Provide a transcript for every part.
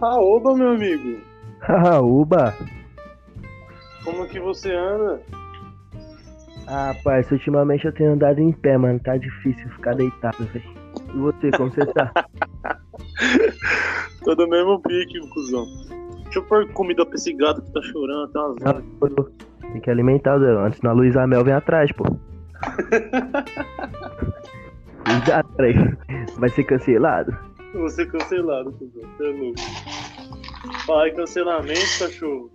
Raoba, meu amigo. Raoba. Como que você anda? Ah, parça, ultimamente eu tenho andado em pé, mano. Tá difícil ficar deitado, velho. E você, como você tá? Tô do mesmo pique, cuzão. Deixa eu pôr comida pra esse gato que tá chorando, tá umas horas. Tem que alimentar, Zé. Antes na Luísa Mel vem atrás, pô. Cuidado, peraí. Vai ser cancelado. Vou ser cancelado, cuzão. Você é louco. Fala aí, cancelamento, cachorro.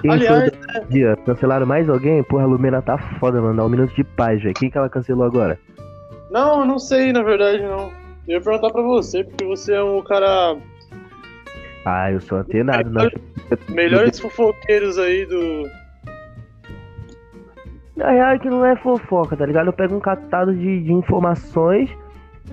Quem Aliás, foi do dia? Cancelaram mais alguém? Porra, a Lumena tá foda, mano. Dá um minuto de paz, velho. Quem que ela cancelou agora? Não, eu não sei, na verdade, não. Eu ia perguntar pra você, porque você é um cara. Ah, eu sou antenado. Não. Melhores fofoqueiros aí do. Na real é que não é fofoca, tá ligado? Eu pego um catado de, de informações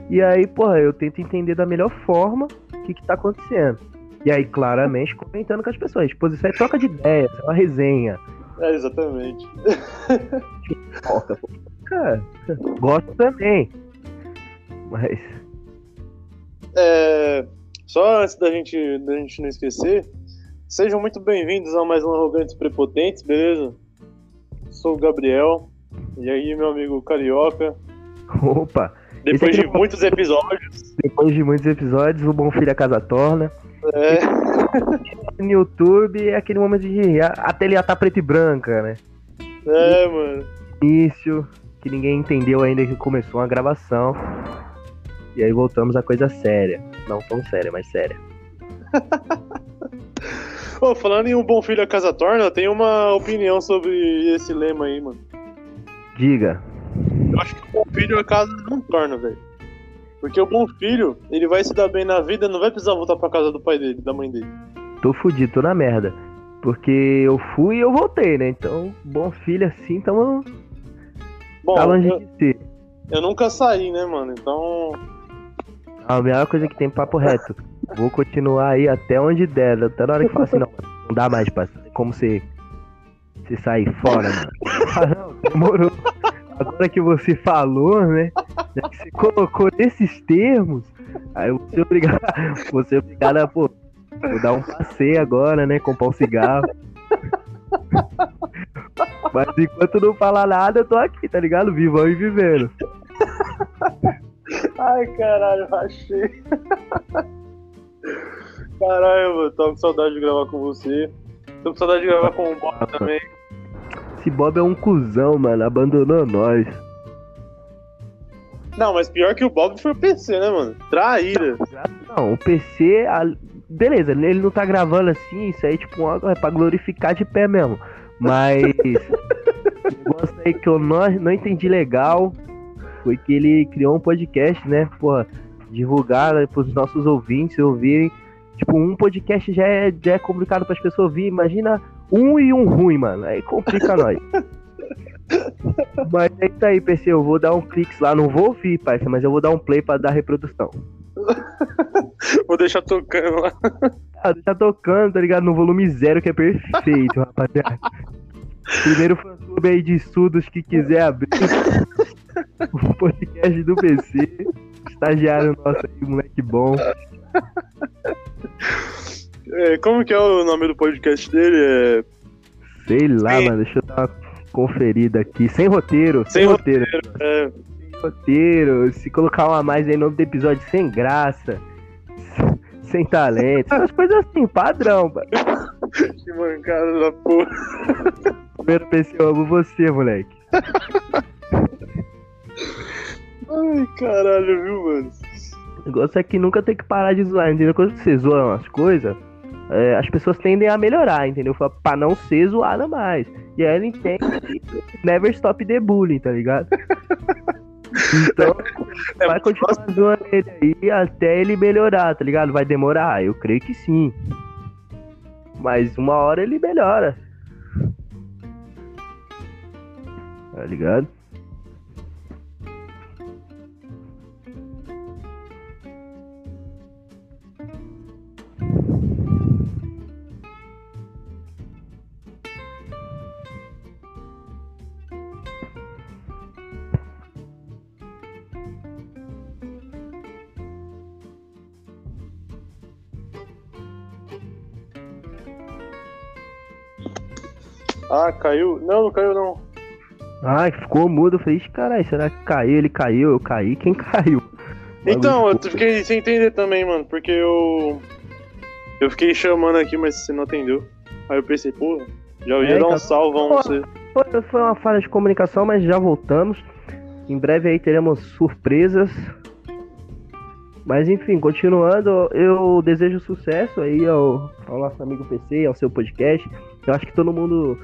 e aí, porra, eu tento entender da melhor forma o que, que tá acontecendo. E aí, claramente, comentando com as pessoas. Tipo, isso é troca de ideias, é uma resenha. É, exatamente. Fofoca. Gosto também. Mas. É, só antes da gente, da gente não esquecer, sejam muito bem-vindos a mais um Arrogantes Prepotentes, beleza? Sou o Gabriel, e aí, meu amigo Carioca. Opa! Depois Esse de é muitos episódios. Depois de muitos episódios, o Bom Filho a Casa Torna. É, No YouTube é aquele momento de rir. Até ele já tá preto e branca, né? é, mano. Início, que ninguém entendeu ainda que começou uma gravação. E aí voltamos a coisa séria. Não tão séria, mas séria. Ô, falando em um bom filho a casa torna, eu tenho uma opinião sobre esse lema aí, mano. Diga. Eu acho que o bom filho a casa não torna, velho. Porque o bom filho, ele vai se dar bem na vida, não vai precisar voltar pra casa do pai dele, da mãe dele. Tô fudido, tô na merda. Porque eu fui e eu voltei, né? Então, bom filho assim, tamo. Bom, tá longe eu, de ser. eu nunca saí, né, mano? Então. A melhor coisa que tem papo reto. Vou continuar aí até onde der. Até na hora que falar assim, não, não dá mais, parceiro. Como você. Você sair fora, mano. Ah, não, demorou. Agora que você falou, né? Já que você colocou nesses termos, aí eu vou ser obrigado. Vou ser obrigado a, pô, vou dar um passeio agora, né? Comprar um cigarro. Mas enquanto não falar nada, eu tô aqui, tá ligado? Vivão e vivendo. Ai, caralho, rachei. Caralho, mano, tô com saudade de gravar com você. Tô com saudade de gravar com o Bob também. Esse Bob é um cuzão, mano. Abandonou nós. Não, mas pior que o Bob foi o PC, né, mano? Traíra. Não, o PC. a- Beleza, ele não tá gravando assim, isso aí, tipo, é pra glorificar de pé mesmo. Mas. o negócio aí que eu não, não entendi legal foi que ele criou um podcast, né? Porra, divulgar né, pros nossos ouvintes ouvirem. Tipo, um podcast já é, já é complicado pras pessoas ouvir. Imagina um e um ruim, mano. Aí complica nós. Mas é isso aí, PC. Eu vou dar um clique lá. Não vou ouvir, parça, mas eu vou dar um play pra dar reprodução. Vou deixar tocando lá. Ah, tá tocando, tá ligado? No volume zero, que é perfeito, rapaziada. Primeiro fã-clube aí de estudos que quiser abrir o podcast do PC. Estagiário nosso aí, moleque bom. É, como que é o nome do podcast dele? É... Sei lá, Sim. mano. Deixa eu dar uma conferida aqui. Sem roteiro, sem, Sem roteiro. É, Sem roteiro. Se colocar uma a mais aí no nome do episódio, sem graça. Sem talento. Essas coisas assim, padrão, mano. que mancada da porra. Primeiro PC, eu amo você, moleque. Ai, caralho, viu, mano? O negócio é que nunca tem que parar de zoar, entendeu? Quando você zoa umas coisas, é, as pessoas tendem a melhorar, entendeu? Pra não ser zoada mais. E aí ele entende que never stop the bullying, tá ligado? Então, É vai continuar zoando ele aí até ele melhorar, tá ligado? Vai demorar? Eu creio que sim. Mas uma hora ele melhora. Tá ligado? Ah, caiu? Não, não caiu não. Ah, ficou mudo. Eu falei, "Ixi, caralho, será que caiu? Ele caiu, eu caí, quem caiu? Então, eu fiquei sem entender também, mano, porque eu. Eu fiquei chamando aqui, mas você não atendeu. Aí eu pensei, pô, já ia É, dar um então- salvão você. Foi, foi uma falha de comunicação, mas já voltamos. Em breve aí teremos surpresas. Mas enfim, continuando, eu desejo sucesso aí ao, ao nosso amigo PC, ao seu podcast. Eu acho que todo mundo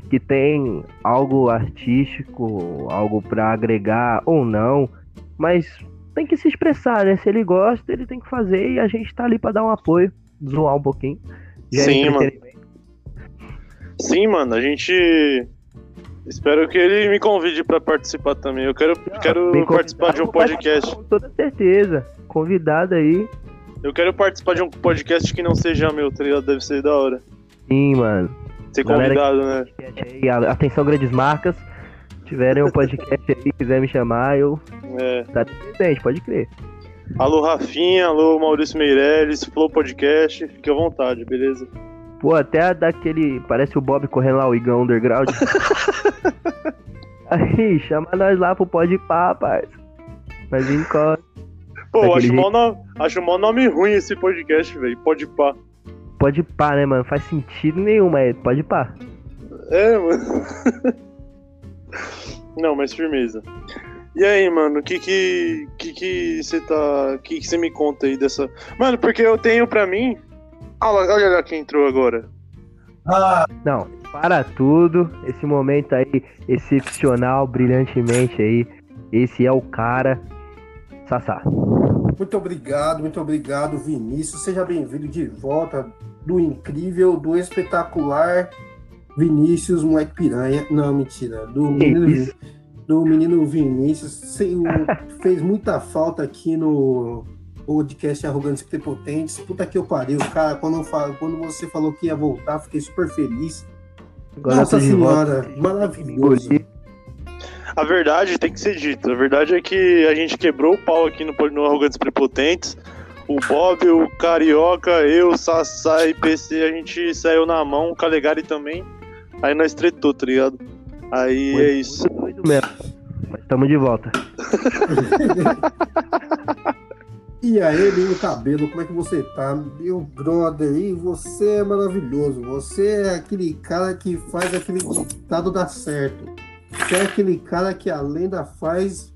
que tem algo artístico, algo pra agregar ou não, mas tem que se expressar, né? Se ele gosta, ele tem que fazer e a gente tá ali pra dar um apoio, zoar um pouquinho. Sim, mano. Sim, mano, a gente. Espero que ele me convide pra participar também. Eu quero, quero Bem participar de um podcast. Com toda certeza. Convidado aí. Eu quero participar de um podcast que não seja meu, tá ligado? Deve ser da hora. Sim, mano. Ser convidado, né? Aí, Atenção, grandes marcas. Tiverem um podcast aí, quiser me chamar, eu É. tá presente, pode crer. Alô, Rafinha, alô, Maurício Meirelles, Flow Podcast, fique à vontade, beleza? Pô, até daquele. Parece o Bob correndo lá, o Igão Underground. aí, chama nós lá pro Pode Pá, parça. Mas com. Pô, acho jeito. mó, no... acho mó nome ruim esse podcast, velho. Pode pá. Pode pá, né, mano? Faz sentido nenhum, mas pode pá. É, mano. Não, mas firmeza. E aí, mano, o que que que que você tá, que que você me conta aí dessa? Mano, porque eu tenho pra mim. Olha, olha lá quem entrou agora. Ah, Não, para tudo. Esse momento aí, excepcional, brilhantemente aí. Esse é o cara. Sassá. muito obrigado, muito obrigado, Vinícius. Seja bem-vindo de volta do incrível, do espetacular Vinícius Moleque Piranha. Não, mentira. Do menino, do menino Vinícius. Fez muita falta aqui no podcast Arrogantes e Prepotentes. Puta que eu pariu, cara. Quando, eu falo- quando você falou que ia voltar, fiquei super feliz. Agora Nossa senhora, volta. maravilhoso. A verdade tem que ser dita. A verdade é que a gente quebrou o pau aqui no, no Arrogantes Prepotentes. O Bob, o Carioca, eu, Sassá e PC, a gente saiu na mão, o Calegari também. Aí nós tretou, tá ligado? Aí Foi é isso. muito doido mesmo. Mas estamos de volta. E aí, menino cabelo, como é que você tá? Meu brother, e você é maravilhoso. Você é aquele cara que faz aquele ditado dar certo. Você é aquele cara que a lenda faz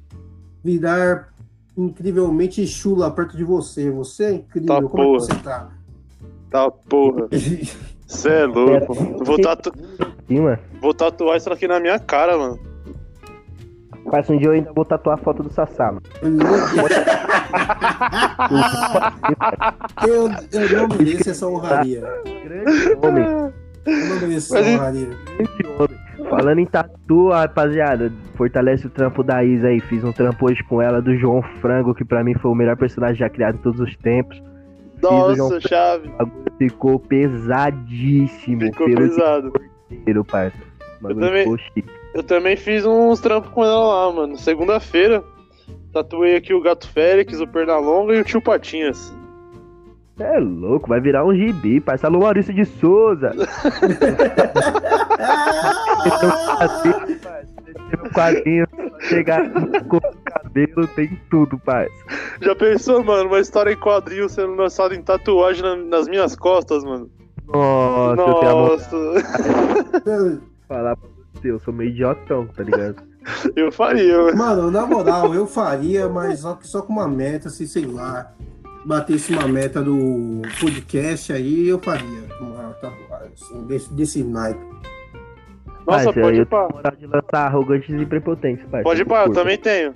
virar incrivelmente chula perto de você. Você é incrível. Tá como é porra. que você tá? Tá, porra. Cê é louco. Vou, tatu... Sim. Vou tatuar isso aqui na minha cara, mano. Parece um dia eu ainda vou tatuar a foto do Sassá, mano. eu, eu não mereço essa honraria. Grande homem. Eu não mereço essa honraria. Grande homem. Falando em tatu, rapaziada, fortalece o trampo da Isa aí. Fiz um trampo hoje com ela do João Frango, que pra mim foi o melhor personagem já criado em todos os tempos. Nossa, chave. Ficou pesadíssimo Ficou pesado. inteiro, parça. Bagulho também-. Eu também fiz uns trampos com ela lá, mano. Segunda-feira, tatuei aqui o Gato Félix, o Pernalonga e o Tio Patinhas. É louco, vai virar um gibi, parça. Alô, Maurício de Souza. Esse quadrinho, chegar com o cabelo, tem tudo, parça. Já pensou, mano, uma história em quadril sendo lançada em tatuagem na- nas minhas costas, mano? Nossa, eu tenho amor Nossa, falar pra você, eu sou meio idiotão, tá ligado? eu faria, mano. Mano, na moral, eu faria, mas só, que só com uma meta, se sei lá, batesse uma meta do podcast aí, eu faria uma tatuagem assim, desse, desse naipe. Nossa, pode ir tenho moral de lançar arrogantes e prepotentes, parça. Pode ir pá, eu também tenho.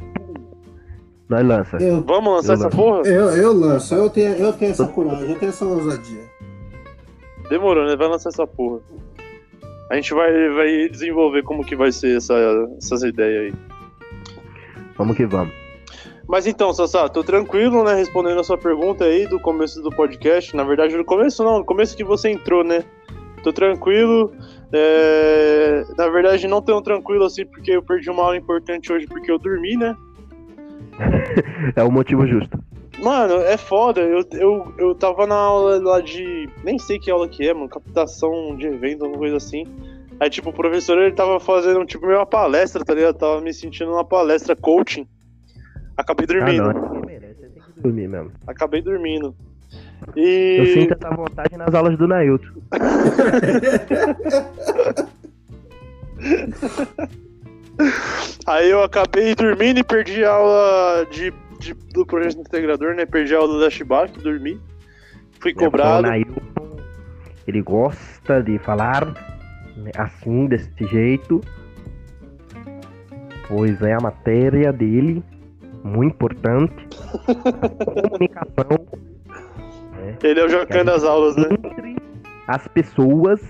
Nós lança. Eu, Vamos lançar essa lanço. porra? eu, eu lanço, eu tenho, eu tenho essa coragem, eu tenho essa ousadia. Demorou, né? Vai lançar essa porra. A gente vai, vai desenvolver como que vai ser essa, essas ideias aí. Vamos que vamos. Mas então, Sassá, tô tranquilo, né? Respondendo a sua pergunta aí do começo do podcast. Na verdade, no começo não, no começo que você entrou, né? Tô tranquilo. É, Na verdade, não tão tranquilo assim, porque eu perdi uma aula importante hoje porque eu dormi, né? É o motivo justo. Mano, é foda. Eu, eu, eu tava na aula lá de. Nem sei que aula que é, mano. Captação de evento, alguma coisa assim. Aí, tipo, o professor ele tava fazendo tipo meio uma palestra, tá ligado? Tava me sentindo uma palestra coaching. Acabei Ah, dormindo. não, ninguém merece, você tem que dormir mesmo. Acabei dormindo. Eu E. sinto essa vontade nas aulas do Nailton. Aí eu acabei dormindo e perdi a aula de, de- do projeto integrador, né? Perdi a aula da Shibaki, dormi. Fui É, cobrado. Nailton, ele gosta de falar né, assim, desse jeito. Pois é a matéria dele, muito importante. Comunicação Ele é o Jacan das aulas, né? entre as pessoas.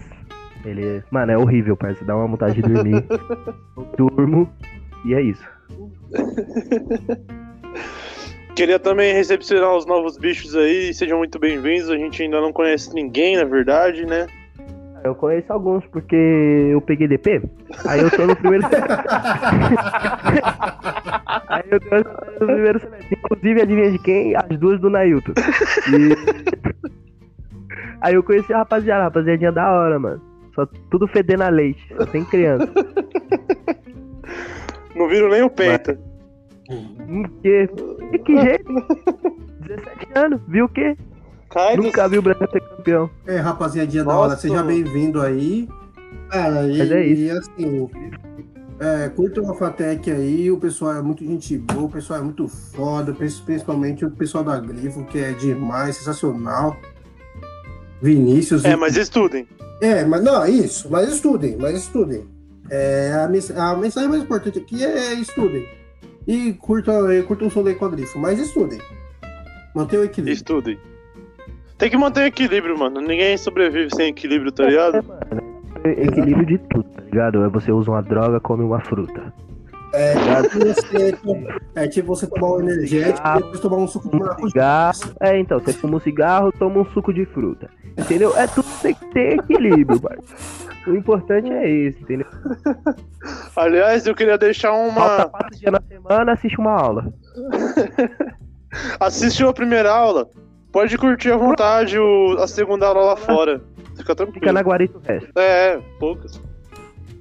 Ele, mano, é horrível, parceiro. Dá uma vontade de dormir. Eu durmo e é isso. Queria também recepcionar os novos bichos aí, sejam muito bem-vindos. A gente ainda não conhece ninguém, na verdade, né? Eu conheço alguns porque eu peguei DP. Aí eu tô no primeiro. aí eu tô no primeiro semestre. Inclusive, adivinha de quem? As duas do Nailton. E... aí eu conheci a rapaziada, a rapaziadinha da hora, mano. Só tudo fedendo a leite, só tem criança. Não viram nem o peito. Que, que, que jeito? 17 anos, viu o quê? Cai do- Nunca vi o Brasil ser campeão. É, rapaziadinha da hora, seja bem-vindo aí. Cara, e, Mas é isso. e assim, é, curtam a Fatec aí, o pessoal é muito gente boa, o pessoal é muito foda, prin- principalmente o pessoal da Grifo, que é demais, sensacional. Vinícius. É, mas estudem. É, mas não, isso, mas estudem, mas estudem. É, a, mens- a mensagem mais importante aqui é estudem. E curtam, e curtam o som da com a Grifo, mas estudem. Mantenham o equilíbrio. Estudem. Tem que manter equilíbrio, mano. Ninguém sobrevive sem equilíbrio, tá ligado? É, mano. é Equilíbrio de tudo, tá ligado? É você usa uma droga, come uma fruta. É, Tá tipo você, é tipo você tomar um energético e depois tomar um suco de maracujá. cigarro. É, então, você fuma um cigarro, toma um suco de fruta. Entendeu? É tudo tem que ter equilíbrio, parceiro. O importante é isso, entendeu? Aliás, eu queria deixar Falta uma. quatro dias na semana, assiste uma aula. Assistiu a primeira aula. Pode curtir à vontade o- a segunda aula lá fora. Fica Fica tranquilo. na guarita o resto. É, poucas.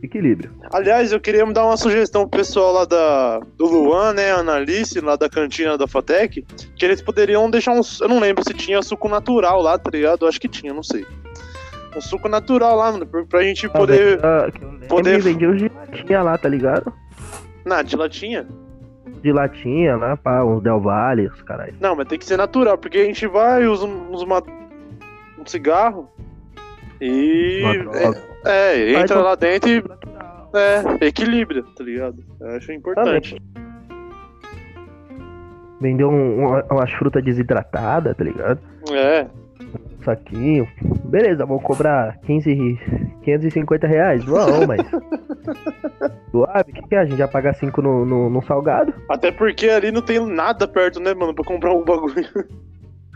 Equilíbrio. Aliás, eu queria dar uma sugestão pro pessoal lá da, do Luan, né, a Analice, lá da cantina da Fatec, que eles poderiam deixar um. Eu não lembro se tinha suco natural lá, tá ligado? Eu acho que tinha, não sei. Um suco natural lá, mano, pra, pra gente poder. Ah, poder- vendia uns de latinha lá, tá ligado? Na, de latinha? De latinha lá, pá, uns Del Valle, os caras. Não, mas tem que ser natural, porque a gente vai, usa, um- usa uma, um cigarro e. É, é, entra um- lá dentro e. É, equilibra, tá ligado? Eu acho importante. Vendeu um, um- umas frutas desidratadas, tá ligado? É. saquinho. Beleza, vou cobrar 15, e- 550 reais? Vamos, mas. Suave, o que, que é? A gente já paga 5 no, no, no salgado? Até porque ali não tem nada perto, né, mano, pra comprar um bagulho.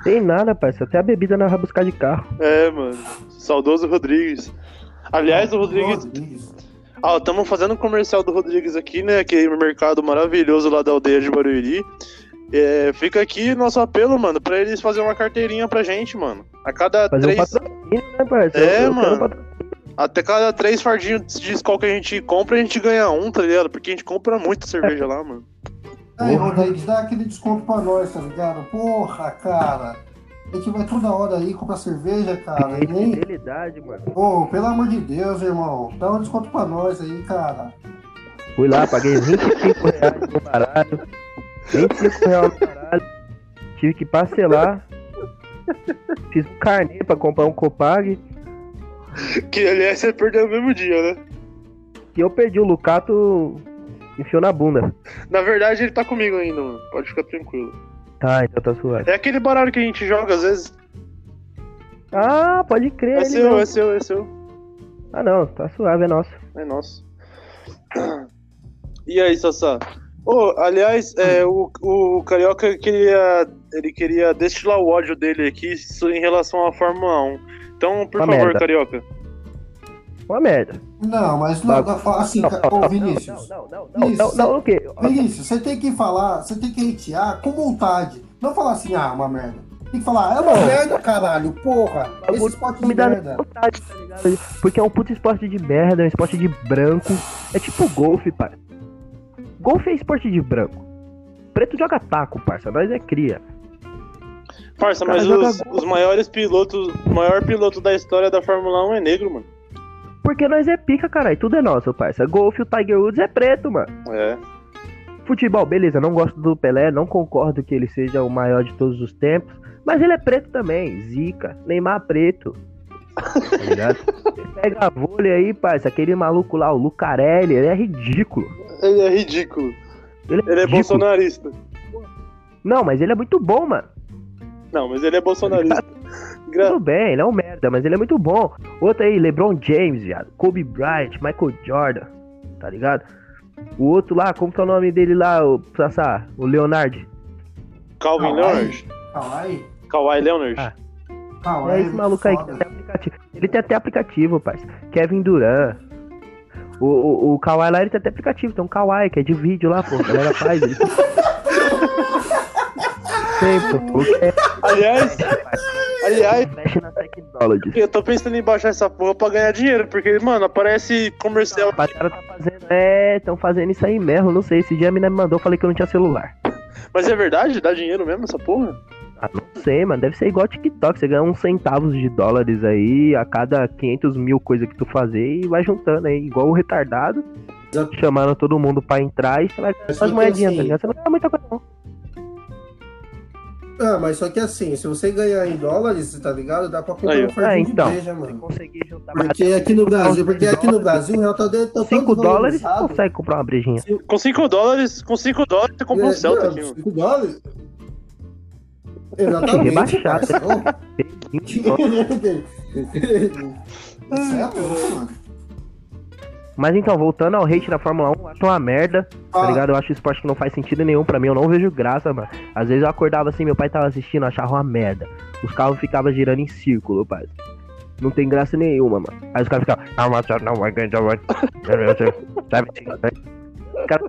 Tem nada, parceiro. Até a bebida nós vamos buscar de carro. É, mano. Saudoso Rodrigues. Aliás, o Rodrigues. Ah, estamos fazendo um comercial do Rodrigues aqui, né? Aquele mercado maravilhoso lá da aldeia de Barueri. É, fica aqui nosso apelo, mano, pra eles fazerem uma carteirinha pra gente, mano. A cada Fazer três. um né, parceiro? É, Eu- eu mano. Até cada três fardinhos de escola que a gente compra, a gente ganha um, tá ligado? Porque a gente compra muita cerveja lá, mano. Aí. Rodrigues, dá aquele desconto pra nós, tá ligado? Porra, cara. A gente vai toda hora aí comprar cerveja, cara. Tem Nem... fidelidade, mano. Pô, pelo amor de Deus, irmão. Dá um desconto pra nós aí, cara. Fui lá, paguei 25 reais no baralho. 25 reais no baralho. Tive que parcelar. Fiz um carnê pra comprar um Copag. Que aliás você perdeu no mesmo dia, né? E eu perdi o Lucato. Enfiou na bunda. Na verdade, ele tá comigo ainda, mano. Pode ficar tranquilo. Tá, então tá suave. É aquele baralho que a gente joga às vezes. Ah, pode crer. É seu, mesmo. é seu, é seu. Ah, não, tá suave, é nosso. É nosso. E aí, Sassá? Ô, aliás, é, o, o Carioca queria. Ele queria destilar o ódio dele aqui em relação à Fórmula 1. Então, por Uma favor, merda. Carioca. Uma merda. Não, mas não, Não, não, assim, Não, cara, não, ô não, Vinícius. Não, não, não, Isso, não, não, o quê? Vinícius, você tem que falar, você tem que hatear com vontade. Não falar assim, ah, uma merda. Tem que falar, é uma Não. merda, caralho, porra. Esse bagulho esporte não de me merda. vontade, tá ligado? Porque é um puto esporte de merda, é um esporte de branco. É tipo golfe, parça. Golfe é esporte de branco. Preto joga taco, parça. Nós é cria. Parça, mas os, os maiores pilotos, o maior piloto da história da Fórmula 1 é negro, mano. Porque nós é pica, caralho. Tudo é nosso, parça. Golfe, o Tiger Woods é preto, mano. É. Futebol, beleza, não gosto do Pelé, não concordo que ele seja o maior de todos os tempos, mas ele é preto também, zica, Neymar preto. Tá pega a vôlei aí, parça, aquele maluco lá, o Lucarelli, ele é ridículo. Ele é ridículo. Ele é, Ele é ridículo. bolsonarista. Não, mas ele é muito bom, mano. Não, mas ele é bolsonarista. Gra- Tudo bem, ele é um merda, mas ele é muito bom. Outro aí, LeBron James, viado. Kobe Bryant, Michael Jordan, tá ligado? O outro lá, como que é o nome dele lá, o Sassá? O Leonardo. Calvin Kawhi. Leonard. Kawhi, Kawhi Leonard. Ah. Kawhi É esse muito maluco aí que tem até aplicativo. Ele tem até aplicativo, parça. Kevin Durant. O, o, o Kawaii lá, ele tem até aplicativo. Tem um Kawaii, que é de vídeo lá, pô. A galera faz. Ele... Tem, pô. Aliás, aliás, eu tô pensando em baixar essa porra pra ganhar dinheiro, porque, mano, aparece comercial. Rapaziada tá fazendo. É, estão fazendo isso aí mesmo. Não sei. Esse dia a mina me mandou, falei que eu não tinha celular. Mas é verdade? Dá dinheiro mesmo essa porra? Ah, não sei, mano. Deve ser igual TikTok. Você ganha uns centavos de dólares aí a cada 500 mil coisas que tu fazer e vai juntando aí. Igual o retardado. Exato. Chamando todo mundo pra entrar e você vai ganhar Mas só as só que moedinhas, assim- tá ligado? Você não ganha muita coisa, não. Ah, mas só que assim, se você ganhar em dólares, tá ligado? Dá pra comprar Aí, um fardinho Ah, então. de mano. conseguir juntar Porque aqui no Brasil, porque aqui no Brasil o real tá dentro tá 5 todo dólares, você consegue comprar uma brejinha. Com 5 dólares, com 5 dólares você compra um É, Celta mano. cinco dólares? Exatamente. Rebaixado. parceiro. Brejinha. Isso é louco, mano. Mas então, voltando ao hate da Fórmula 1, eu acho uma merda, tá Ah, ligado? Eu acho esporte que não faz sentido nenhum pra mim, eu não vejo graça, mano. Às vezes eu acordava assim, meu pai tava assistindo, achava uma merda. Os carros ficavam girando em círculo, pai. Não tem graça nenhuma, mano. Aí os caras ficavam, não, mas não vai ganhar, vai. Sabe? Os caras,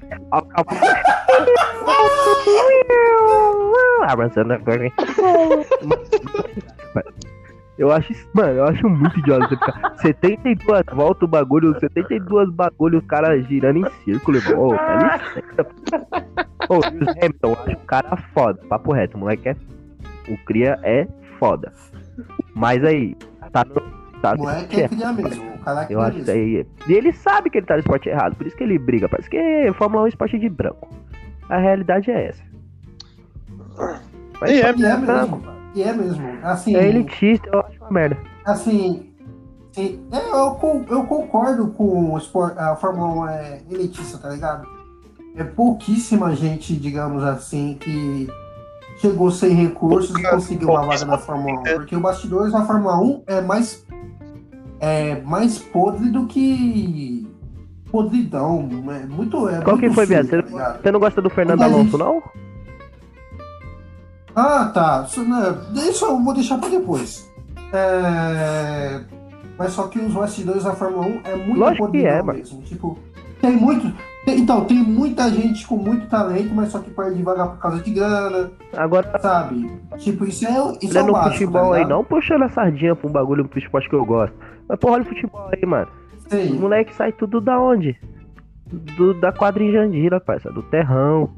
o. Eu acho isso, mano, eu acho muito idiota você ficar 72 voltas o bagulho, 72 bagulho, os caras girando em círculo, irmão. Ô, dá licença. Ô, Lewis Hamilton, eu acho o cara foda, papo reto, o moleque é. O Cria é foda. Mas aí, tá no. Tá moleque é cria mesmo. O cara é eu acho aí. E ele sabe que ele tá no esporte errado, por isso que ele briga. Parece que Fórmula 1 é um esporte de branco. A realidade é essa. Mas E é, é mesmo. E é mesmo. Assim, É elitista, eu acho uma merda. assim, sim, é, eu, eu concordo com o a Fórmula 1 é elitista, tá ligado? É pouquíssima gente, digamos assim, que chegou sem recursos e conseguiu uma vaga na Fórmula 1. Porque o bastidores da Fórmula 1 é mais, é mais podre do que podridão. É muito. É Qual que muito foi, sujo, viado? Você tá? Você não gosta do Fernando Alonso, gente- não? Ah, tá. Isso, né, Isso eu vou deixar pra depois. É, Mas só que os bastidores da Fórmula 1 é muito Lógico que é, mano. mesmo. Tipo, tem muito. tem- Então, tem muita gente com muito talento, mas só que perde vaga por causa de grana, Agora, sabe? Tipo, isso é, isso é o no básico, futebol tá aí, não puxando a sardinha pra um bagulho pro esporte que eu gosto. Mas porra, olha o futebol aí, mano. Os Sim. moleques saem tudo da onde? Do, da quadra em Jandira, parça. Do terrão.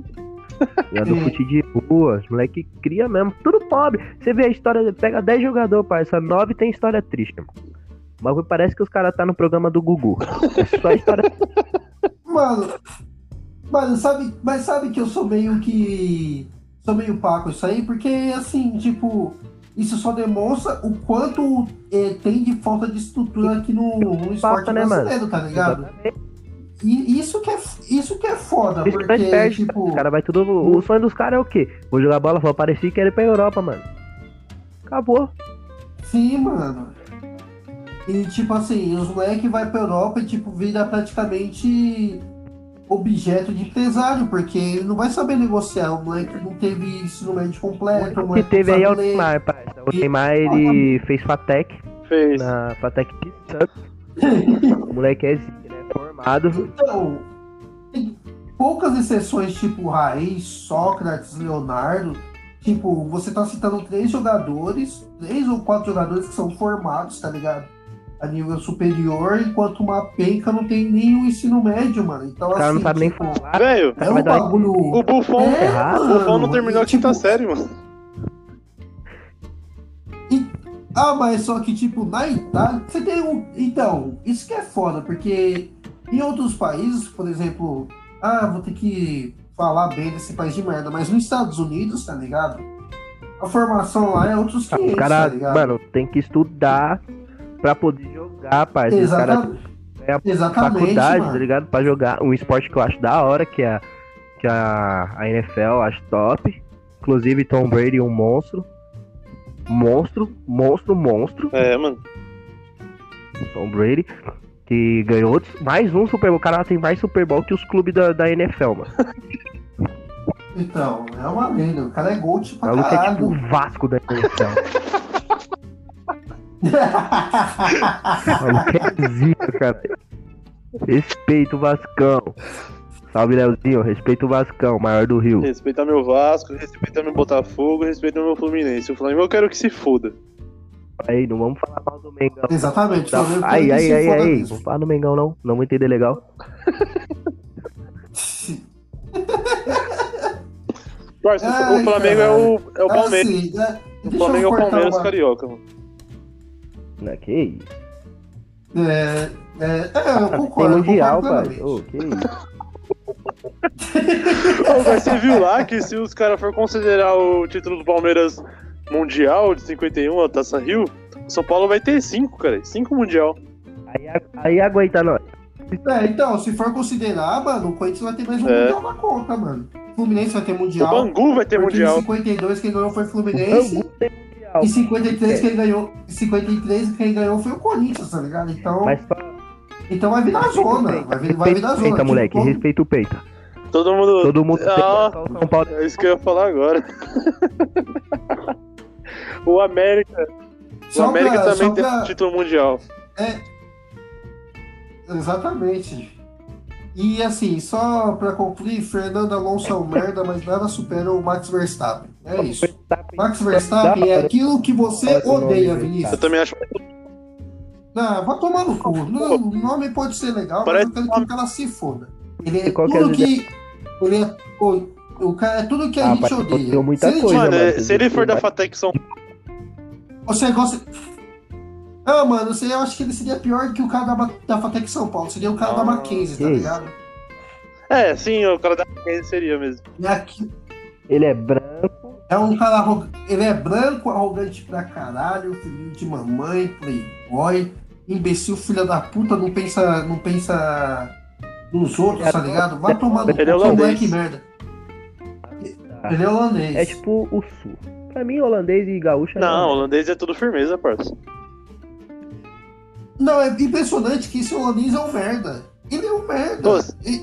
E a do fute de rua. Os moleque cria mesmo. Tudo pobre. Você vê a história, pega 10 jogadores, parça. 9 tem história triste, irmão. O bagulho parece que os caras tá no programa do Gugu. É só história. Mano, mano, sabe, mas sabe que eu sou meio que. Sou meio paco isso aí, porque assim, tipo, isso só demonstra o quanto eh, tem de falta de estrutura aqui no, no esporte né, mano? brasileiro, tá ligado? Exatamente. E isso que é, isso que é foda, isso que porque, tipo. Os cara vai tudo. O sonho dos caras é o quê? Vou jogar bola, vou aparecer e querer ir pra Europa, mano. Acabou. Sim, mano. E tipo assim, os moleques vai pra Europa e tipo, vira praticamente objeto de empresário, porque ele não vai saber negociar. O moleque não teve ensino médio completo, o que teve aí é o. Neymar, parça. O Neymar, ele fez Fatec. Fez. Na Fatec de Santos. O moleque é? Formado. Então, tem poucas exceções tipo Raiz, Sócrates, Leonardo, tipo, você tá citando três jogadores, três ou quatro jogadores que são formados, tá ligado? A nível superior, enquanto uma penca não tem nem o ensino médio, mano. Então, O cara assim, não sabe nem tipo, falar. Velho, É um bagulho. o Buffon, É, o Buffon não terminou a e, tipo, quinta série, mano. Ah, mas só que, tipo, na Itália, você tem um. Então, isso que é foda, porque em outros países, por exemplo, ah, vou ter que falar bem desse país de merda, mas nos Estados Unidos, tá ligado? A formação lá é outros 500, Os caras, tá ligado? mano, tem que estudar pra poder jogar, parceiro. Os caras Exata- é exatamente, faculdade, tá mano. ligado? Pra jogar um esporte que eu acho da hora, que é que a, a NFL eu acho top. Inclusive Tom Brady um monstro. Monstro, monstro, monstro. É, mano. Tom Brady. Que ganhou outros- mais um Super Bowl. O cara tem mais Super Bowl que os clubes da, da NFL, mano. Então, é uma lenda. O cara é Gold O pra maluco é tipo caralho. o Vasco da NFL. O maluco é zica, cara. Respeita o Vascão. Salve, Leozinho. Respeita o Vascão, maior do Rio. Respeita meu Vasco, respeita meu Botafogo, respeita meu Fluminense. O Flamengo eu quero que se foda. Aí, não vamos falar mal do Mengão. Exatamente. Tá. Aí, tem aí, aí, aí. mesmo. Vamos falar do Mengão, não. Não vou entender legal. Parça, Ai, o Flamengo é o, é o Palmeiras. Assim, né? o Flamengo é o Palmeiras uma- carioca, mano. Não, que isso? É, é, é, eu Tem concordo. mundial, concordo pai. plenamente. Ô, que isso? Ô, mas você viu lá que se os caras for considerar o título do Palmeiras mundial de 51, a Taça Rio, o São Paulo vai ter 5, cara. 5 mundial. Aí, aí aguenta nós. É, então, se for considerar, mano, o Corinthians vai ter mais um É. mundial na conta, mano. O Fluminense vai ter O mundial. Bangu vai ter mundial. Em 52 quem ganhou foi o O Fluminense. Bangu tem mundial. Em 53 quem ganhou, em 53 quem ganhou foi o Corinthians, tá ligado? Então, Mas então vai vir na o zona, peita, vai vir, vai vir na o zona. peita, tipo, moleque. todo- Respeita o peita. Todo mundo. Todo mundo tem Ah, o São Paulo. é isso que eu ia falar agora. o América, o Só América pra- também tem pra- título mundial. Exatamente. E assim, só pra concluir, Fernando Alonso é um merda, mas nada supera o Max Verstappen. É isso. Max Verstappen é aquilo que você odeia, Eu Vinícius. também acho. Não, vai tomar no cu. Não, o nome pode ser legal, Parece mas eu quero que o cara se foda. Ele é é tudo que. Ele é, o, o cara é tudo que a Ah, gente odeia. muita se ele, coisa, Mano, é- se ele for da Fatec São Você gosta. Ah, mano, você, eu acho que ele seria pior que o cara da, da Fatec São Paulo. Seria o cara da Ah, Mackenzie, tá ligado? É, sim, o cara da Mackenzie seria mesmo. E aqui, Ele é branco. É um cara arrogante. Ele é branco, arrogante pra caralho, filhinho de mamãe, playboy, imbecil, filha da puta, não pensa, não pensa nos outros, tá ligado? Vai tomar no cu, é que holandês. moleque merda. Ele é holandês. É tipo o sul. Pra mim, holandês e gaúcho é Não, holandês é tudo firmeza, parça. Não, é impressionante que esse holandês é um merda. Ele é um merda. Nossa. E-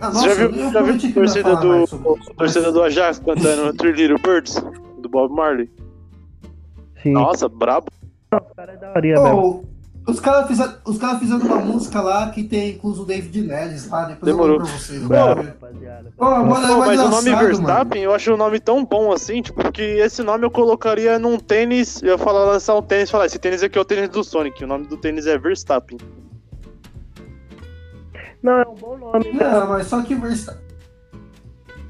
Ah, Você já viu, já viu a torcida do, sobre torcida do Ajax cantando Three Little Birds, do Bob Marley? Sim. Nossa, brabo. O cara é daorinha mesmo. Os caras fizeram, os cara fizeram uma música lá que tem incluso o David Neres lá, depois Demorou. eu pra vocês. Bravo, rapaziada. Mano, é Pô, mais mas o nome Verstappen, eu acho o nome tão bom assim, tipo, que esse nome eu colocaria num tênis, eu ia falar, lançar um tênis e falar, esse tênis aqui é o tênis do Sonic, o nome do tênis é Verstappen. Não, é um bom nome. mano. Não, mas só que Verstappen.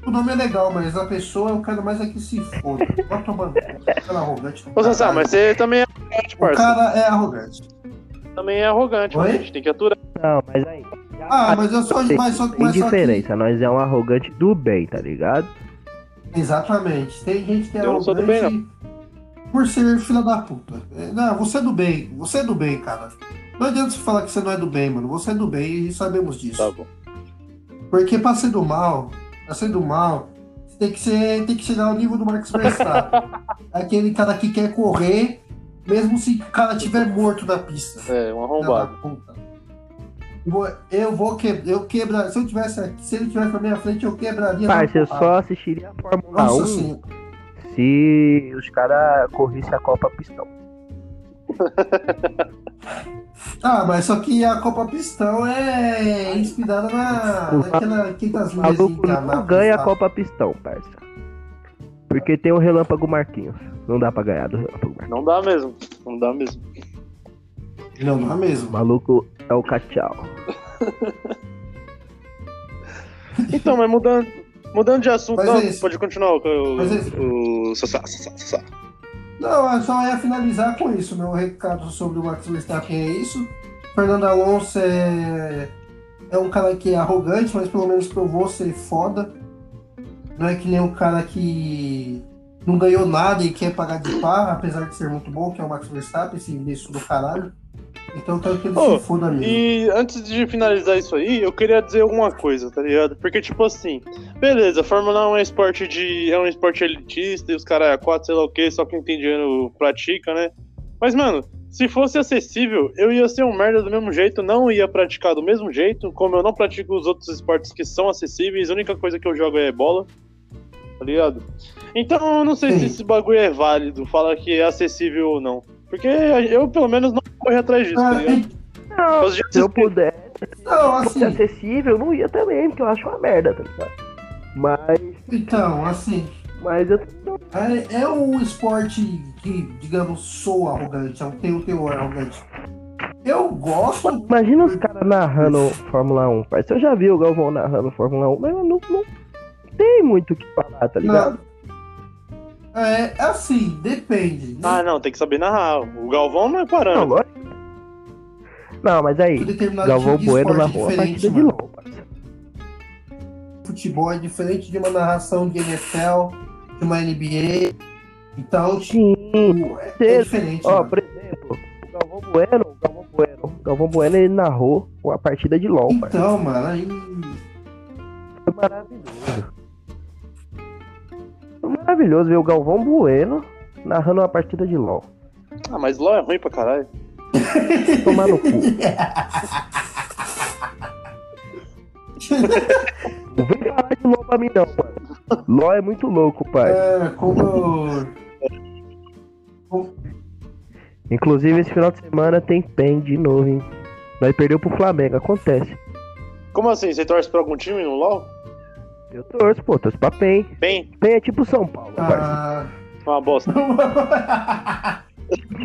O nome é legal, mas a pessoa eu quero mais é que se foda. Vai tomando. Cara arrogante. do Ô, Sassá, mas você também é arrogante, O parça. cara é arrogante. Também é arrogante, Oi? mano, a gente tem que aturar. Não, mas aí. Ah, mas eu só. Mas só, Tem mas só que, diferença, nós é um arrogante do bem, tá ligado? Exatamente. Tem gente que é Eu não sou do arrogante por ser filha da puta. É, Não, você é do bem. Você é do bem, cara. Não adianta você falar que você não é do bem, mano. Você é do bem e sabemos disso. Tá bom. Porque pra ser do mal, pra ser do mal, você tem que, ser, tem que chegar ao nível do Max Verstappen. Aquele cara que quer correr, mesmo se o cara estiver morto na pista. É, um arrombado. Eu vou- quebrar. Eu quebra, se eu tivesse aqui, se ele tivesse na minha frente, eu quebraria. Parça, eu só assistiria a Fórmula Nossa 1 senhora. se os caras corressem a Copa Pistão. Ah, mas só que a Copa Pistão é inspirada na, O naquela 500 O milhas maluco em Indianápolis, não ganha a? Copa Pistão, parça. Porque tem o Relâmpago Marquinhos. Não dá pra ganhar do. Não dá mesmo. Não dá mesmo. Não, não é O mesmo. maluco é o Cachau. Então, mas mudando, mudando de assunto, não, é pode continuar o, Mas é o, o Sassá, Sassá, Sassá. Não, eu só ia finalizar com isso. Meu recado sobre o Max Verstappen é isso. Fernando Alonso é, é um cara que é arrogante, mas pelo menos provou ser foda. Não é que nem um cara que não ganhou nada e quer pagar de pá, apesar de ser muito bom, que é o Max Verstappen, esse imbecil do caralho. Então eu quero que ele Ô, se foda mesmo. E antes de finalizar isso aí, eu queria dizer alguma coisa, tá ligado? Porque, tipo assim, beleza, Fórmula 1 é um esporte de. é um esporte elitista e os caras é quatro, sei lá o que, só quem tem dinheiro pratica, né? Mas, mano, se fosse acessível, eu ia ser um merda do mesmo jeito, não ia praticar do mesmo jeito, como eu não pratico os outros esportes que são acessíveis, a única coisa que eu jogo é bola, tá ligado? Então eu não sei se Sim. esse bagulho é válido, falar que é acessível ou não. Porque eu, pelo menos, não corro atrás disso, tá Ah, ligado? e- Não, se eu assisti- pudesse não, fosse assim, acessível, eu não ia também, porque eu acho uma merda, tá ligado? Mas, então, assim, mas eu é, é um esporte que, digamos, sou arrogante, eu tenho um teor arrogante. Eu gosto Imagina os caras narrando Fórmula 1, parceiro. Eu já vi o Galvão narrando Fórmula 1, mas não, não tem muito o que falar, tá ligado? Não. É, assim, depende. Ah, não, tem que saber narrar. O Galvão não é Não, parâmetro. lógico. Não, mas aí, Galvão tipo Bueno esporte narrou a diferente, partida de. LOL. Futebol é diferente de uma narração de NFL, de uma NBA. Então, Sim. tipo, é, é diferente. Ó, mano. por exemplo, o Galvão Bueno, o Galvão Bueno, o Galvão Bueno ele narrou a partida de LOL, parceiro. Então, mano, aí. Foi maravilhoso. Foi maravilhoso ver o Galvão Bueno narrando uma partida de LOL. Ah, mas LOL é ruim pra caralho. Tomar no cu. Não vem falar de LOL pra mim não, mano. LOL é muito louco, pai. É, como- Inclusive, esse final de semana tem PEN de novo, hein? Nós perdeu pro Flamengo, acontece. Como assim? Você torce pra algum time no LOL? Eu torço, pô, torço pra PEN. Bem, PEN é tipo São Paulo. Ah, uma bosta.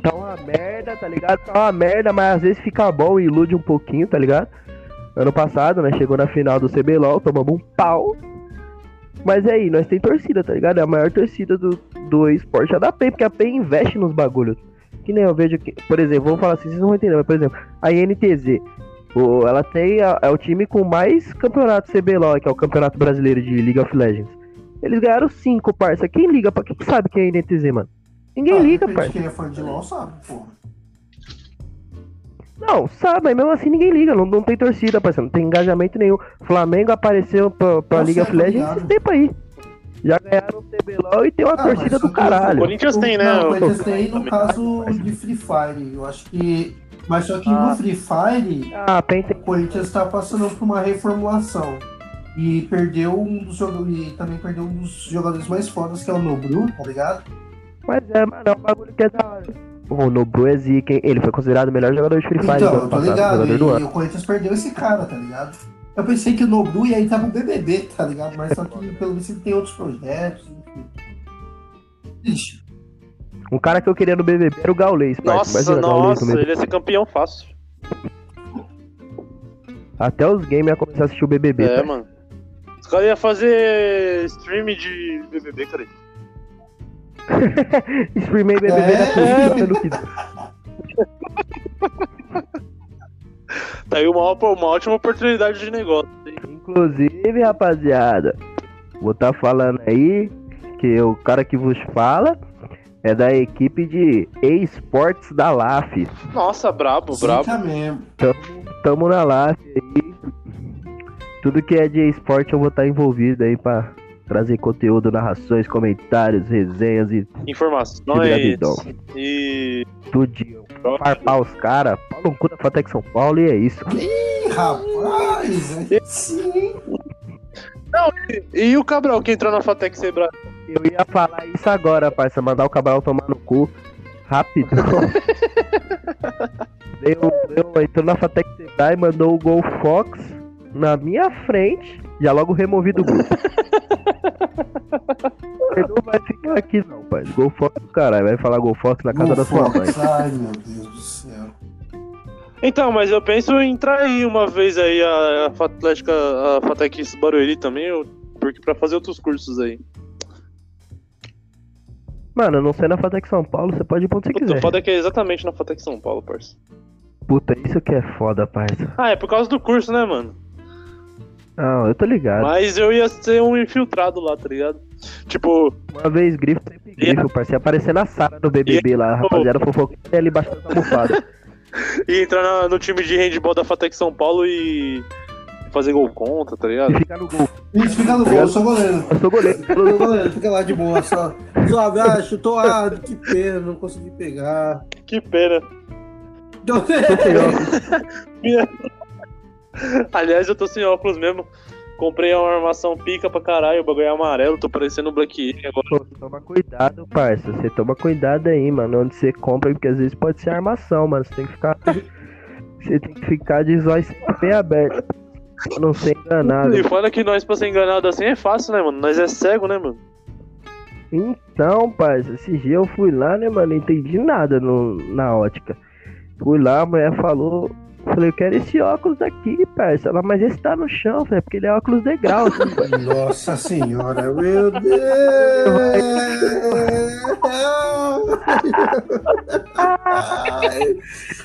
Tá uma merda, tá ligado? Tá uma merda, mas às vezes fica bom e ilude um pouquinho, tá ligado? Ano passado, né? Chegou na final do CBLOL, tomamos um pau. Mas aí, nós tem torcida, tá ligado? É a maior torcida do, do esporte é da PEN, porque a PEN investe nos bagulhos. Que nem eu vejo que, por exemplo, vamos falar assim, vocês não vão entender, mas por exemplo, a INTZ, o- ela tem, a- é o time com mais campeonatos CBLOL, que é o Campeonato Brasileiro de League of Legends. Eles ganharam cinco, parça. Quem liga pra quem sabe quem é a INTZ, mano? Ninguém ah, liga, parça. Quem é fã de LOL sabe, porra. Não, sabe, mas mesmo assim ninguém liga, não, não tem torcida, parceiro, não tem engajamento nenhum. Flamengo apareceu pra, pra League of certo, Legends esse tempo aí. Já ganharam o CBLOL e tem uma Ah, torcida do que O caralho. Corinthians tem, né? Não, o Corinthians tem no caso de Free Fire. Eu acho que. Mas só que Ah. no Free Fire, Ah, o Corinthians tá passando por uma reformulação. E perdeu um dos jogadores. E também perdeu um dos jogadores mais fodas, que é o Nobru, tá ligado? Mas é, mano, é um bagulho que é da hora. O Nobru é zica? Ele foi considerado o melhor jogador de Free Fire do Então, ano eu tô passado, ligado. jogador do E ano. o Corinthians perdeu esse cara, tá ligado? Eu pensei que o Nobru ia entrar pro BBB, tá ligado? Mas só que pelo visto ele tem outros projetos, enfim. Ixi, Um cara que eu queria no BBB era o Gaulês. Nossa, Imagina Gaulês nossa, no BBB. ele ia ser campeão fácil. Até os gamers iam começar a assistir o BBB. É, parceiro. mano. Os caras iam fazer stream de BBB, cara. Streamei BBB É. na Twitch, que Tá aí uma, uma ótima oportunidade de negócio. Inclusive, rapaziada, vou estar falando aí que o cara que vos fala é da equipe de esportes da LAF. Nossa, brabo, brabo. zica mesmo. Tamo na LAF aí. Tudo que é de esporte eu vou estar envolvido aí pra trazer conteúdo, narrações, comentários, resenhas e Informações e. tudinho. Farpar os caras, pau no cu da Fatec São Paulo e é isso. Ih, rapaz, aí sim. E o Cabral que entrou na Fatec Sebra. Eu ia falar isso agora, parça. Mandar o Cabral tomar no cu. Rápido. Deu, deu, entrou na Fatec Sebrae, mandou o Gol Fox na minha frente. Já logo removido o grupo. Ele não vai ficar aqui não, pai. Gol Fox do caralho. Vai falar Gol Fox na casa da sua mãe. Ai, meu Deus do céu. Então, mas eu penso em trair uma vez aí a, a Atlética, a Fatec Barueri também, eu, porque pra fazer outros cursos aí. Mano, não sei na Fatec São Paulo, você pode ir pra onde você Puta, quiser. o foda é que é exatamente na Fatec São Paulo, parça. Puta, isso que é foda, parça. Ah, é por causa do curso, né, mano? Não, eu tô ligado. Mas eu ia ser um infiltrado lá, tá ligado? Tipo, Uma vez grifo, sempre grifo. Ia aparecer na sala do BBB lá, a rapaziada fofoqueira ali embaixo da almofada. ia entrar no time de handball da Fatec São Paulo e fazer gol contra, tá ligado? E ficar no gol. Isso, fica no gol, eu sou goleiro. Eu sou goleiro. Eu sou goleiro, fica lá de boa, só. Só, ah, chutou, ah, que pena, não consegui pegar. Que pena. Aliás, eu tô sem óculos mesmo. Comprei uma armação pica pra caralho, o bagulho é amarelo, tô parecendo um Black agora. Pô, toma cuidado, parça. Você toma cuidado aí, mano. Onde você compra, porque às vezes pode ser armação, mano. Você tem que ficar. Você tem que ficar de zóio bem aberto. Pra não ser enganado. E fora que nós, pra ser enganado assim, é fácil, né, mano? Nós é cego, né, mano? Então, parça, esse dia eu fui lá, né, mano? Não entendi nada no, na ótica. Fui lá, a mulher falou. Falei, eu quero esse óculos aqui, parça. Ela, mas esse tá no chão, velho, porque ele é óculos de grau. assim. Nossa senhora, meu Deus!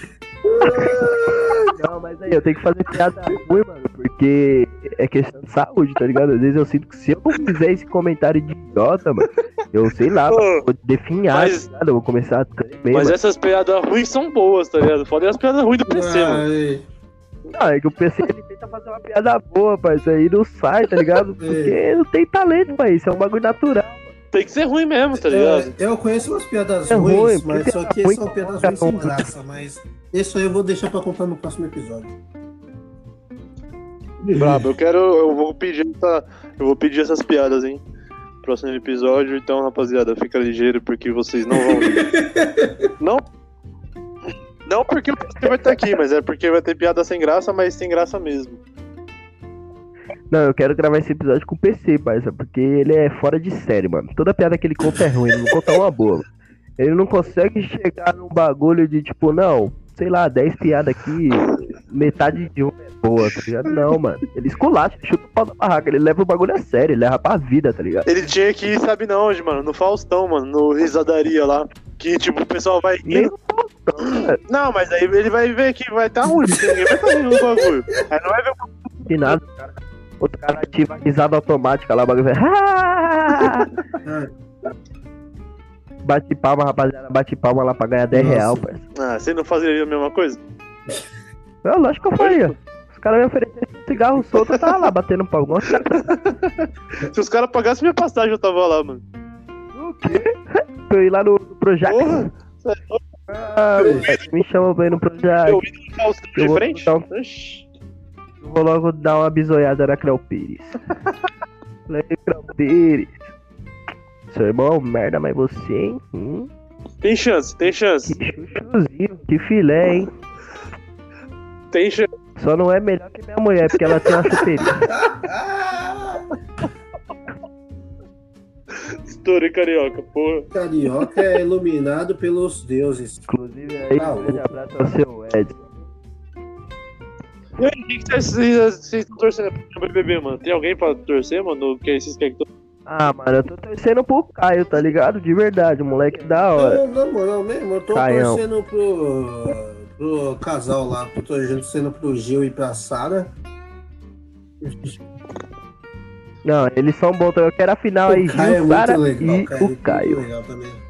Não, mas aí eu tenho que fazer piada ruim, mano, porque é questão de saúde, tá ligado? Às vezes eu sinto que se eu fizer esse comentário de idiota, mano, eu sei lá, Ô, mano, vou definhar, mas- tá ligado? Eu vou começar a tremer, Mas mano. essas piadas ruins são boas, tá ligado? Foda é as piadas ruins do PC, mano. Ai, Não, é que o PC ele tenta fazer uma piada boa, parça, aí não sai, tá ligado? Porque não tem talento pra isso, é um bagulho natural. Tem que ser ruim mesmo, tá ligado? é, eu conheço umas piadas É ruins, ruim, mas só que ruim são piadas ruins sem graça, mas isso aí eu vou deixar pra contar no próximo episódio. Brabo, eu quero. Eu vou pedir essa, Eu vou pedir essas piadas, hein? Próximo episódio, então, rapaziada, fica ligeiro porque vocês não vão não. Não porque o vai estar aqui, mas é porque vai ter piada sem graça, mas sem graça mesmo. Não, eu quero gravar esse episódio com o PC, parça, porque ele é fora de série, mano. Toda piada que ele conta é ruim, ele não conta uma boa. Ele não consegue chegar num bagulho de tipo, não, sei lá, 10 piadas aqui, metade de uma é boa, tá ligado? Não, mano. Ele esculacha, chuta o pau da barraca, ele leva o bagulho a sério, ele leva pra vida, tá ligado? Ele tinha que ir, sabe na onde, mano? No Faustão, mano, no Risadaria lá. Que, tipo, o pessoal vai Nem rir. Não, mas aí ele vai ver que vai estar ruim, ninguém vai estar rindo do bagulho. Aí não vai ver o de nada, cara. Outro cara ativa a risada automática lá, o bagulho. "Ah!" Bate palma, rapaziada, bate palma lá pra ganhar 10 Nossa. real, parça. Ah, você não fazeria a mesma coisa? É lógico que eu faria. Os caras me ofereceram um cigarro solto, eu tava lá batendo. Nossa, Se os caras pagassem minha passagem, eu tava lá, mano. o quê? Pra eu ir lá no, Projac. Porra! Ah, moleque, me chama pra ir no Projac. Eu Eu de vou frente? dar um-. Eu vou logo dar uma bisoiada na Creu Pires. Creu Pires. Seu irmão é um merda, mas você, hein? Hum, Tem chance, tem chance. que chuchuzinho, que filé, hein? Tem chance. Só não é melhor que minha mulher, porque ela tem uma chuteria. Estourei carioca, porra. Carioca é iluminado pelos deuses. Inclusive, aí, Tá um grande abraço ao seu Edson. E aí, o que vocês estão torcendo pro BBB, mano? Tem alguém pra torcer, mano? Que vocês querem que Ah, mano, eu tô torcendo pro Caio, tá ligado? De verdade, o moleque é da hora. Eu, na moral mesmo, eu tô Caião. torcendo pro, pro casal lá, tô torcendo pro Gil e pra Sara. Não, eles são bons, eu quero a final aí, O Caio é Gil, muito Sara legal, e cara, o Caio. Muito legal também.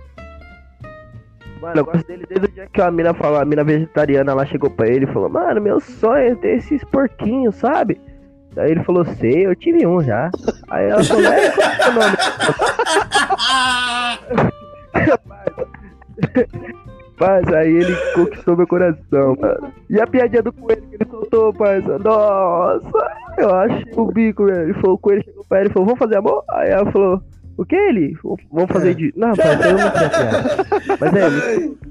Mano, eu gosto dele desde o dia que a mina falou, a mina vegetariana lá chegou pra ele e falou, mano, meu sonho é ter esses porquinhos, sabe? Aí ele falou, sei, eu tive um já. Aí ela falou, é, qual é o nome? Mas aí ele conquistou meu coração, mano. E a piadinha do coelho que ele soltou, parça? Nossa, eu achei o bico, velho. Ele falou, o coelho chegou pra ele e falou, vamos fazer amor? Aí ela falou, o que ele? Vamos fazer de. Não, parça, eu não quero piada. Mas é, ele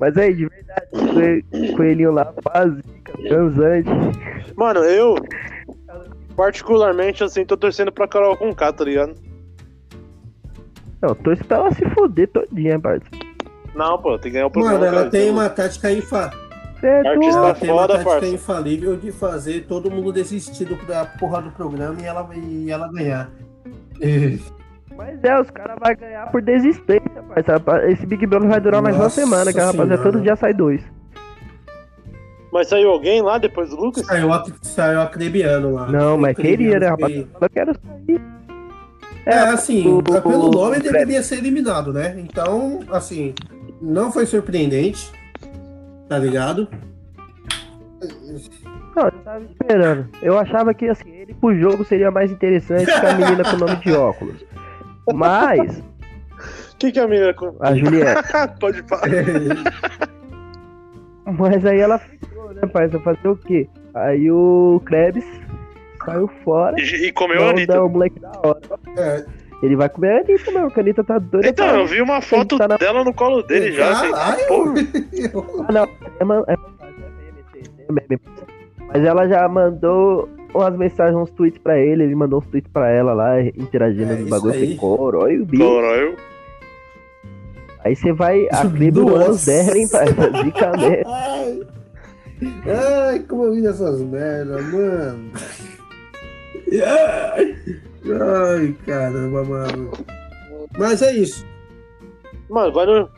mas aí, de verdade, coe- coelhinho lá, básica, transante. Mano, eu. particularmente, assim, tô torcendo pra Carol com K, tá ligado? Não, torço pra ela se foder todinha, parceiro. Não, pô, tem que ganhar o programa. Mano, ela cara. tem Então, uma tática é Artista ela tem uma foda, tática parça. infalível de fazer todo mundo desistir do- da porra do programa e ela, e ela ganhar. E- Mas é, os caras vão ganhar por desistência, parceiro. Esse Big Brother vai durar mais uma Nossa semana, que a rapaziada todo dia sai dois. Mas saiu alguém lá depois do Lucas? Saiu, a, saiu a Crebiano lá. Não, mas queria, né, rapaziada? Eu quero sair. É, assim, o- pelo o- nome o- deveria ser eliminado, né? Então, assim, não foi surpreendente, tá ligado? Não, eu tava esperando. Eu achava que, assim, pro jogo seria mais interessante que a menina com o nome de óculos. Mas, Quem que é a menina com. a Juliette. Pode falar. Mas aí ela ficou, né, parceiro? Fazer o quê? Aí o Krebs saiu fora. E, e comeu a Anitta. o moleque da hora. É, Ele vai comer a Anitta, meu. A Anitta tá doida. Então, pra- eu vi uma foto tá na- dela no colo dele já. assim. Caralho! Pô, Ah, não. É, man- é é é meme. Mas ela já mandou umas mensagens, uns tweets pra ele. Ele mandou uns tweets pra ela lá, interagindo É no bagulho. Assim, coro, olha o bicho. Caralho. Aí você vai. A Kleber Nossa. anos parceiro. Zica mesmo. Ai, ai, como eu vi essas merdas, mano. Ai, ai, caramba, mano. Mas é isso. Mano, vai no.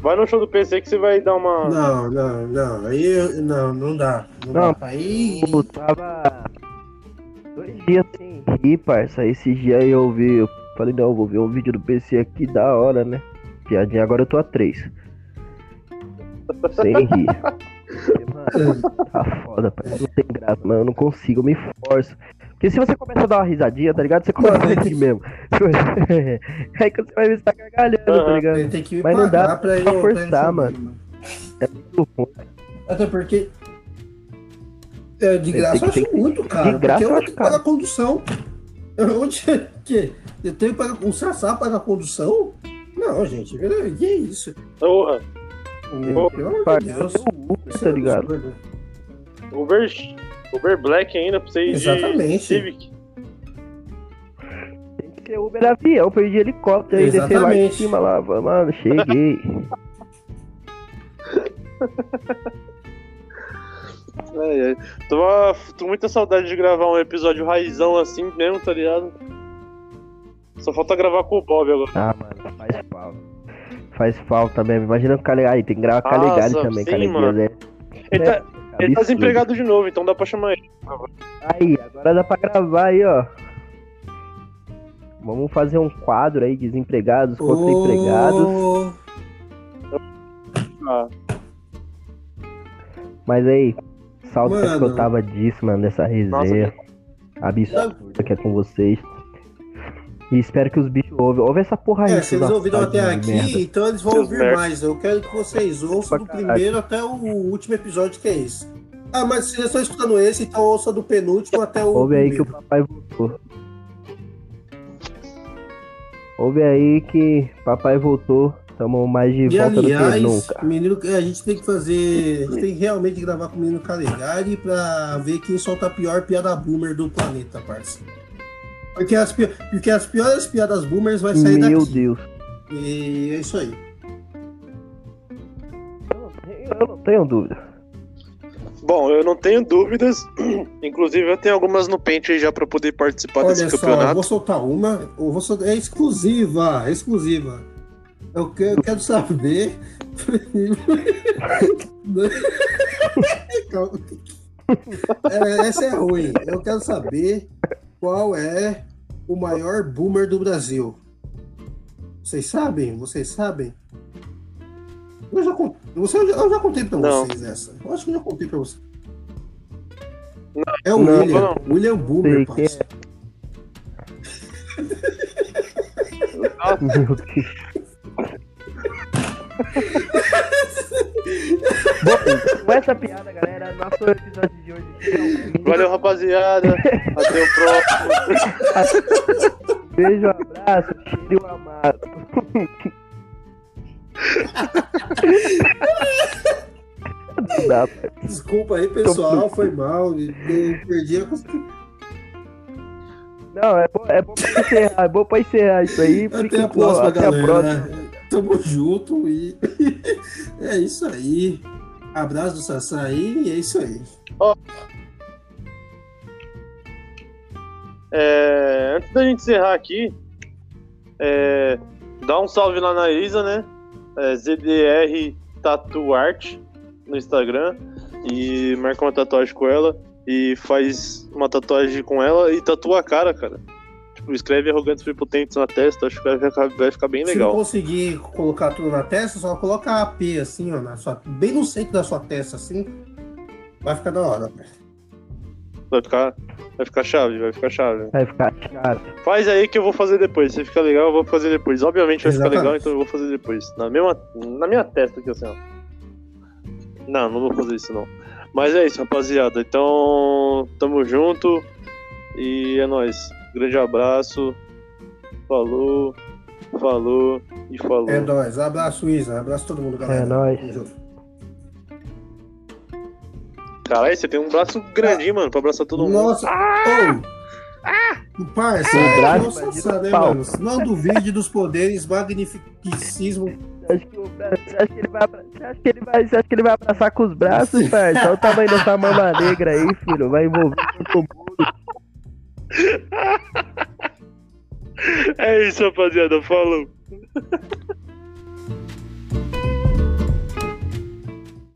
Vai no show do PC que você vai dar uma. Não, não, não. Aí eu- não, não dá. Não, Não. dá. Aí. Eu tava dois dias sem rir, parça. Esses dias eu ouvi, eu falei, não, vou ver um vídeo do PC aqui da hora, né? Piadinha, agora eu tô a três. Sem rir. Porque, Mano, tá foda, parça. Não tem graça, mano. Eu não consigo, eu me forço. Porque se você começa a dar uma risadinha, tá ligado? Você começa a rir mesmo. Aí quando você vai ver, você tá gargalhando, tá Aham. ligado? Ele tem que me Mas não dá pagar pra, eu, pra forçar, mano. É muito ruim. Até porque. É, de Tem graça eu que- acho muito caro. de graça porque eu eu vou acho ter que pagar condução. Onde que? Eu tenho que pagar. O Sassá paga condução? Não, gente. Que é isso? Porra. Pelo amor de Deus. Isso tá é ligado? Uber. Uber Black ainda pra você ir Exatamente. de Civic. Tem que ser Uber avião, de helicóptero aí, descer lá em cima lá, mano, cheguei. Ai, ai. Tô, tô com muita saudade de gravar um episódio raizão assim mesmo, tá ligado? Só falta gravar com o Bob agora. Ah, mano, faz falta. Faz falta mesmo. Imagina o Calegari. Aí, tem que gravar com o Calegari Nossa, também, sim, Calegari, né? Ele tá, ele tá desempregado de novo, então dá pra chamar ele. Aí, agora dá pra gravar aí, ó. Vamos fazer um quadro aí, desempregados contra empregados. Ô, Ah, Mas aí, Mano. que eu tava disso, mano, dessa resenha. Absurda que é com vocês. E espero que os bichos ouvem. Ouve essa porra aí. É, se eles seus ouviram até safadinhos de merda. aqui, então eles vão Seus ouvir merda. mais. Eu quero que vocês ouçam do primeiro até o último episódio, que é esse. Ah, mas se vocês estão escutando esse, então ouça do penúltimo até o. Ouve aí que o primeiro. papai voltou. Ouve aí que papai voltou. Tamo mais de E volta do que aliás, nunca. menino, a gente tem que fazer. A gente tem que realmente gravar com o menino Calegari pra ver quem solta a pior piada boomer do planeta, parça. Porque as, pi- porque as piores piadas boomers vai sair Meu daqui. Deus. E é isso aí. Eu não tenho- Eu não tenho dúvida. Bom, eu não tenho dúvidas. Inclusive, eu tenho algumas no pente aí já pra poder participar Olha desse só, eu campeonato. vou soltar uma. Eu vou soltar, é exclusiva, é exclusiva. Eu quero, eu quero saber. Calma. É, essa é ruim. Eu quero saber qual é o maior boomer do Brasil. Vocês sabem? Vocês sabem? Eu já, você, eu já, eu já contei pra Não. vocês essa. Eu acho que eu já contei pra vocês. É o Não, William. não. William Boomer, Sei quem é. parça. Meu Deus. Bom, com essa piada, galera, nosso episódio de hoje. Valeu, rapaziada. Até o próximo. Beijo, abraço, cheiro um amado. Dá. Desculpa aí, pessoal, foi mal. Eu perdi a costura. Não, é bom, é bom pra encerrar, é bom pra encerrar isso aí. Até Fica, a pô, próxima, até galera. a próxima. Tamo junto e é isso aí. Abraço do Sassá aí e é isso aí. É, antes da gente encerrar aqui, é, dá um salve lá na Isa, né? É, ZDR Tattoo Art no Instagram e marca uma tatuagem com ela e faz uma tatuagem com ela e tatua a cara, cara. Escreve arrogantes prepotentes na testa, acho que vai ficar, vai ficar bem Se legal. conseguir colocar tudo na testa, só coloca a AP assim, ó, na sua, bem no centro da sua testa, assim. Vai ficar da hora. Vai ficar, vai ficar chave, vai ficar chave. Vai ficar chato. Faz aí que eu vou fazer depois. Se ficar legal, eu vou fazer depois. Obviamente vai ficar Exatamente. legal, então eu vou fazer depois. Na, mesma, na minha testa aqui, assim, ó. Não, não vou fazer isso não. Mas é isso, rapaziada. Então, tamo junto. E é nóis. Grande abraço. Falou. Falou e falou. É nóis. Abraço, Isa. Abraço todo mundo, galera. É nóis. Caralho, você tem um braço grandinho, mano, pra abraçar todo mundo. Nossa! Oh! Parça, Um é braço, nossa, o pau. mano? Não duvide dos poderes magnificismo. Você acha, que o Bra- você acha que ele vai abra- você acha que ele vai, você acha que ele vai abraçar com os braços, parça? Olha o tamanho dessa mama negra aí, filho. Vai envolver todo mundo. É isso, rapaziada. Falou.